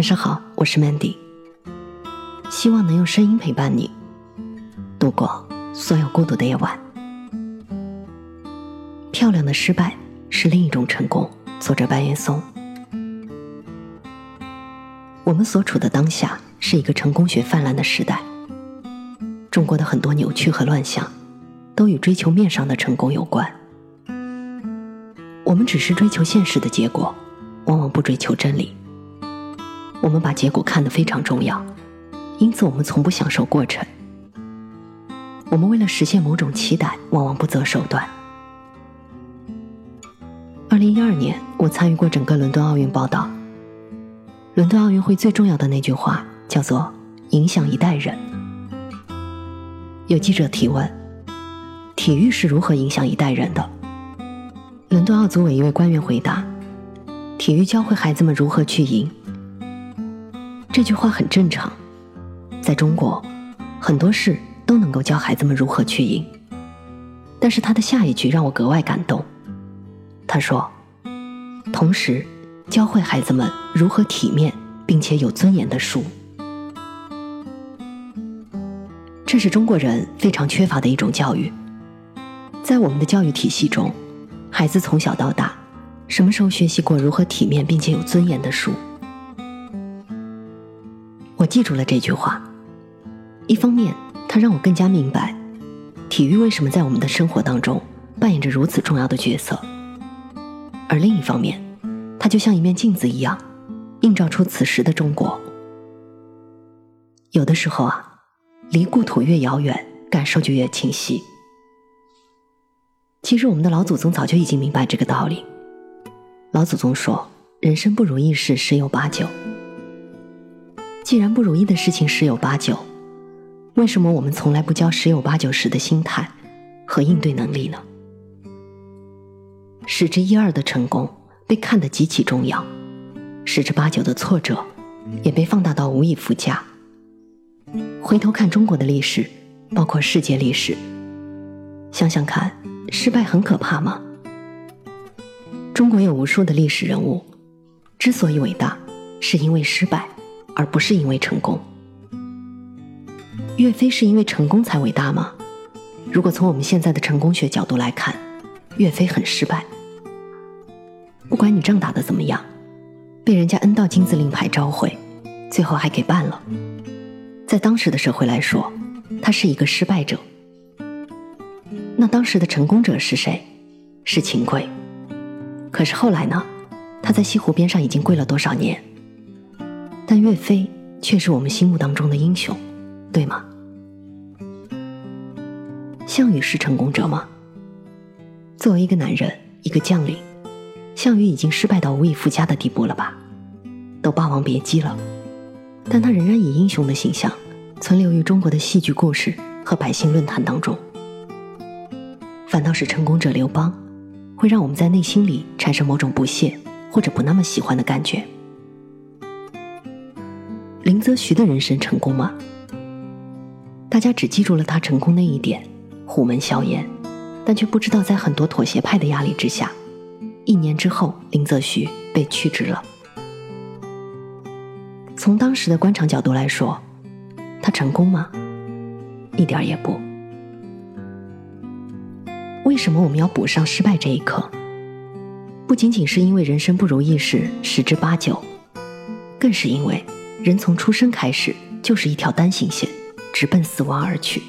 晚上好，我是 Mandy，希望能用声音陪伴你度过所有孤独的夜晚。漂亮的失败是另一种成功。作者白岩松。我们所处的当下是一个成功学泛滥的时代，中国的很多扭曲和乱象，都与追求面上的成功有关。我们只是追求现实的结果，往往不追求真理。我们把结果看得非常重要，因此我们从不享受过程。我们为了实现某种期待，往往不择手段。二零一二年，我参与过整个伦敦奥运报道。伦敦奥运会最重要的那句话叫做“影响一代人”。有记者提问：“体育是如何影响一代人的？”伦敦奥组委一位官员回答：“体育教会孩子们如何去赢。”这句话很正常，在中国，很多事都能够教孩子们如何去赢。但是他的下一句让我格外感动。他说：“同时，教会孩子们如何体面并且有尊严的输。”这是中国人非常缺乏的一种教育。在我们的教育体系中，孩子从小到大，什么时候学习过如何体面并且有尊严的输？我记住了这句话。一方面，它让我更加明白，体育为什么在我们的生活当中扮演着如此重要的角色；而另一方面，它就像一面镜子一样，映照出此时的中国。有的时候啊，离故土越遥远，感受就越清晰。其实，我们的老祖宗早就已经明白这个道理。老祖宗说：“人生不如意事十有八九。”既然不如意的事情十有八九，为什么我们从来不教十有八九时的心态和应对能力呢？十之一二的成功被看得极其重要，十之八九的挫折也被放大到无以复加。回头看中国的历史，包括世界历史，想想看，失败很可怕吗？中国有无数的历史人物，之所以伟大，是因为失败。而不是因为成功。岳飞是因为成功才伟大吗？如果从我们现在的成功学角度来看，岳飞很失败。不管你仗打的怎么样，被人家摁到金字令牌召回，最后还给办了。在当时的社会来说，他是一个失败者。那当时的成功者是谁？是秦桧。可是后来呢？他在西湖边上已经跪了多少年？但岳飞却是我们心目当中的英雄，对吗？项羽是成功者吗？作为一个男人，一个将领，项羽已经失败到无以复加的地步了吧？都霸王别姬了，但他仍然以英雄的形象存留于中国的戏剧故事和百姓论坛当中。反倒是成功者刘邦，会让我们在内心里产生某种不屑或者不那么喜欢的感觉。林则徐的人生成功吗？大家只记住了他成功那一点，虎门销烟，但却不知道在很多妥协派的压力之下，一年之后林则徐被去职了。从当时的官场角度来说，他成功吗？一点也不。为什么我们要补上失败这一课？不仅仅是因为人生不如意事十之八九，更是因为。人从出生开始就是一条单行线，直奔死亡而去。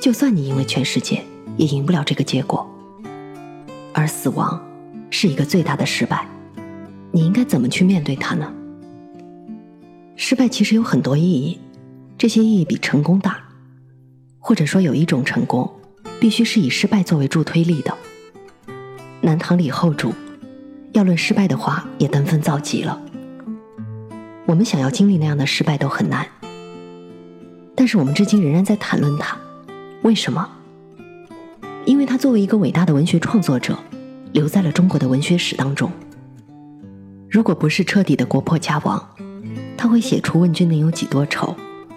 就算你赢了全世界，也赢不了这个结果。而死亡是一个最大的失败，你应该怎么去面对它呢？失败其实有很多意义，这些意义比成功大。或者说，有一种成功，必须是以失败作为助推力的。南唐李后主，要论失败的话，也登峰造极了。我们想要经历那样的失败都很难，但是我们至今仍然在谈论他，为什么？因为他作为一个伟大的文学创作者，留在了中国的文学史当中。如果不是彻底的国破家亡，他会写出“问君能有几多愁，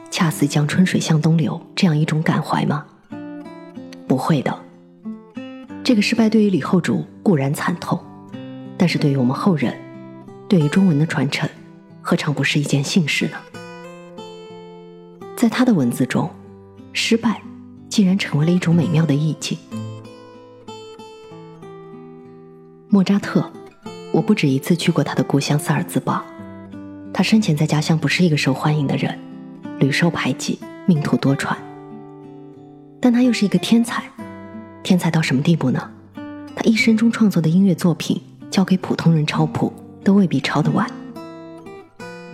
恰似江春水向东流”这样一种感怀吗？不会的。这个失败对于李后主固然惨痛，但是对于我们后人，对于中文的传承。何尝不是一件幸事呢？在他的文字中，失败竟然成为了一种美妙的意境。莫扎特，我不止一次去过他的故乡萨尔兹堡。他生前在家乡不是一个受欢迎的人，屡受排挤，命途多舛。但他又是一个天才，天才到什么地步呢？他一生中创作的音乐作品，交给普通人抄谱都未必抄得完。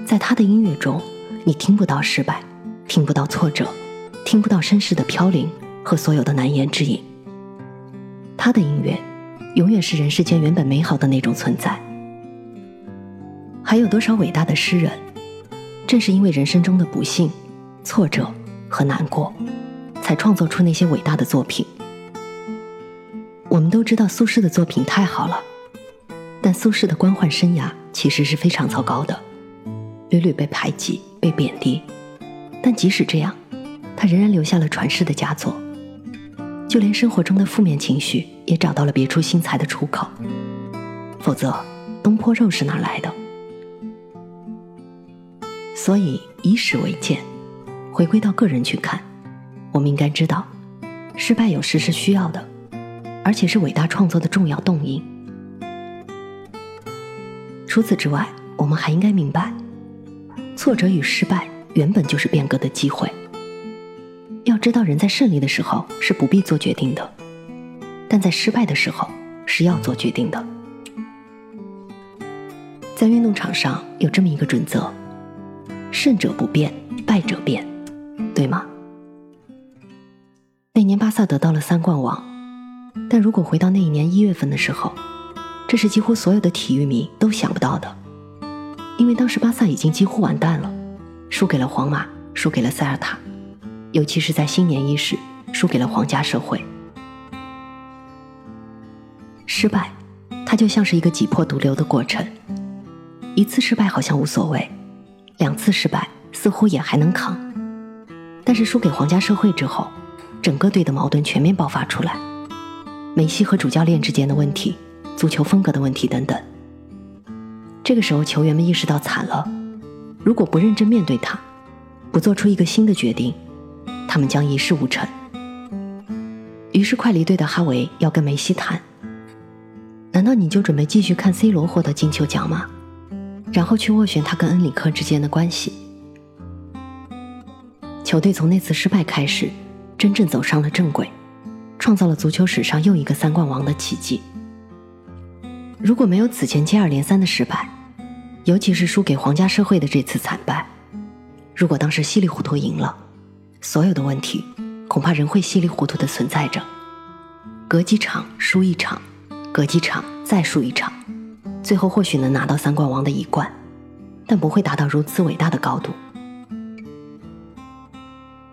在他的音乐中，你听不到失败，听不到挫折，听不到身世的飘零和所有的难言之隐。他的音乐，永远是人世间原本美好的那种存在。还有多少伟大的诗人，正是因为人生中的不幸、挫折和难过，才创作出那些伟大的作品。我们都知道苏轼的作品太好了，但苏轼的官宦生涯其实是非常糟糕的，屡屡被排挤、被贬低。但即使这样，他仍然留下了传世的佳作。就连生活中的负面情绪也找到了别出心裁的出口。否则，东坡肉是哪来的？所以，以史为鉴，回归到个人去看，我们应该知道，失败有时是需要的，而且是伟大创作的重要动因。除此之外，我们还应该明白，挫折与失败原本就是变革的机会。要知道，人在胜利的时候是不必做决定的，但在失败的时候是要做决定的。在运动场上有这么一个准则。胜者不变，败者变，对吗？那年巴萨得到了三冠王，但如果回到那一年一月份的时候，这是几乎所有的体育迷都想不到的，因为当时巴萨已经几乎完蛋了，输给了皇马，输给了塞尔塔，尤其是在新年伊始，输给了皇家社会。失败，它就像是一个挤破毒瘤的过程，一次失败好像无所谓。两次失败似乎也还能扛，但是输给皇家社会之后，整个队的矛盾全面爆发出来，梅西和主教练之间的问题，足球风格的问题等等。这个时候，球员们意识到惨了，如果不认真面对他，不做出一个新的决定，他们将一事无成。于是，快离队的哈维要跟梅西谈：“难道你就准备继续看 C 罗获得金球奖吗？”然后去斡旋他跟恩里克之间的关系。球队从那次失败开始，真正走上了正轨，创造了足球史上又一个三冠王的奇迹。如果没有此前接二连三的失败，尤其是输给皇家社会的这次惨败，如果当时稀里糊涂赢了，所有的问题恐怕仍会稀里糊涂的存在着。隔几场输一场，隔几场再输一场。最后或许能拿到三冠王的一冠，但不会达到如此伟大的高度。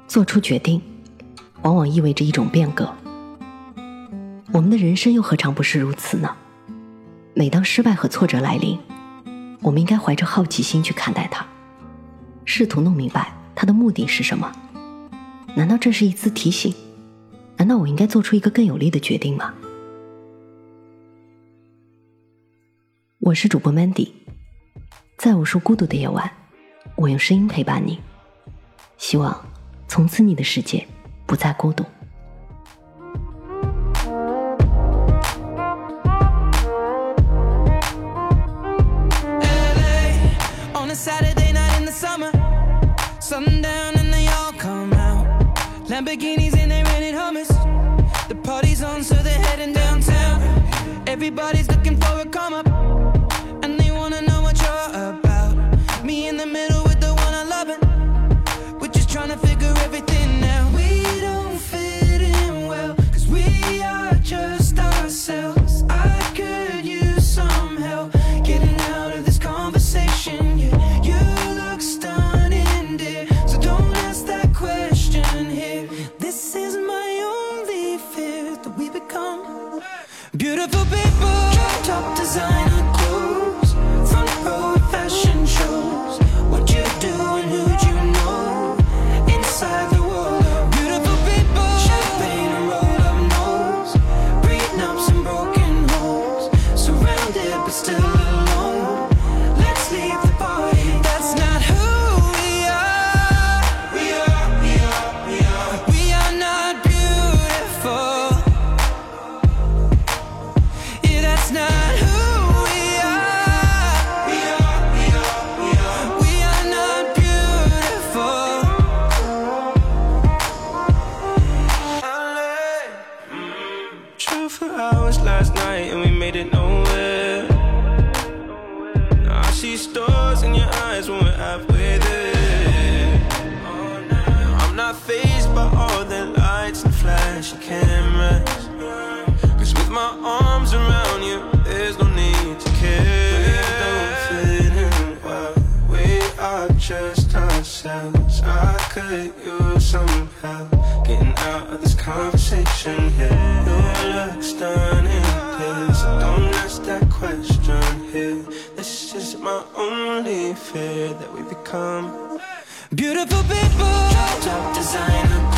做出决定，往往意味着一种变革。我们的人生又何尝不是如此呢？每当失败和挫折来临，我们应该怀着好奇心去看待它，试图弄明白它的目的是什么。难道这是一次提醒？难道我应该做出一个更有力的决定吗？我是主播 Mandy，在无数孤独的夜晚，我用声音陪伴你。希望从此你的世界不再孤独。on a Saturday night in the summer. Sundown and they all come out. Lamborghinis and they rented Hummers. The party's on, so they're heading downtown. Everybody's looking for a come up. Stars in your eyes when we're halfway there. I'm not phased by all the lights and flashy cameras. Cause with my arms around you, there's no need to care. We don't fit in well. We are just ourselves. I could use some help getting out of this conversation here. Your looks in this. Don't ask that question. This is my only fear that we become beautiful people. Top designer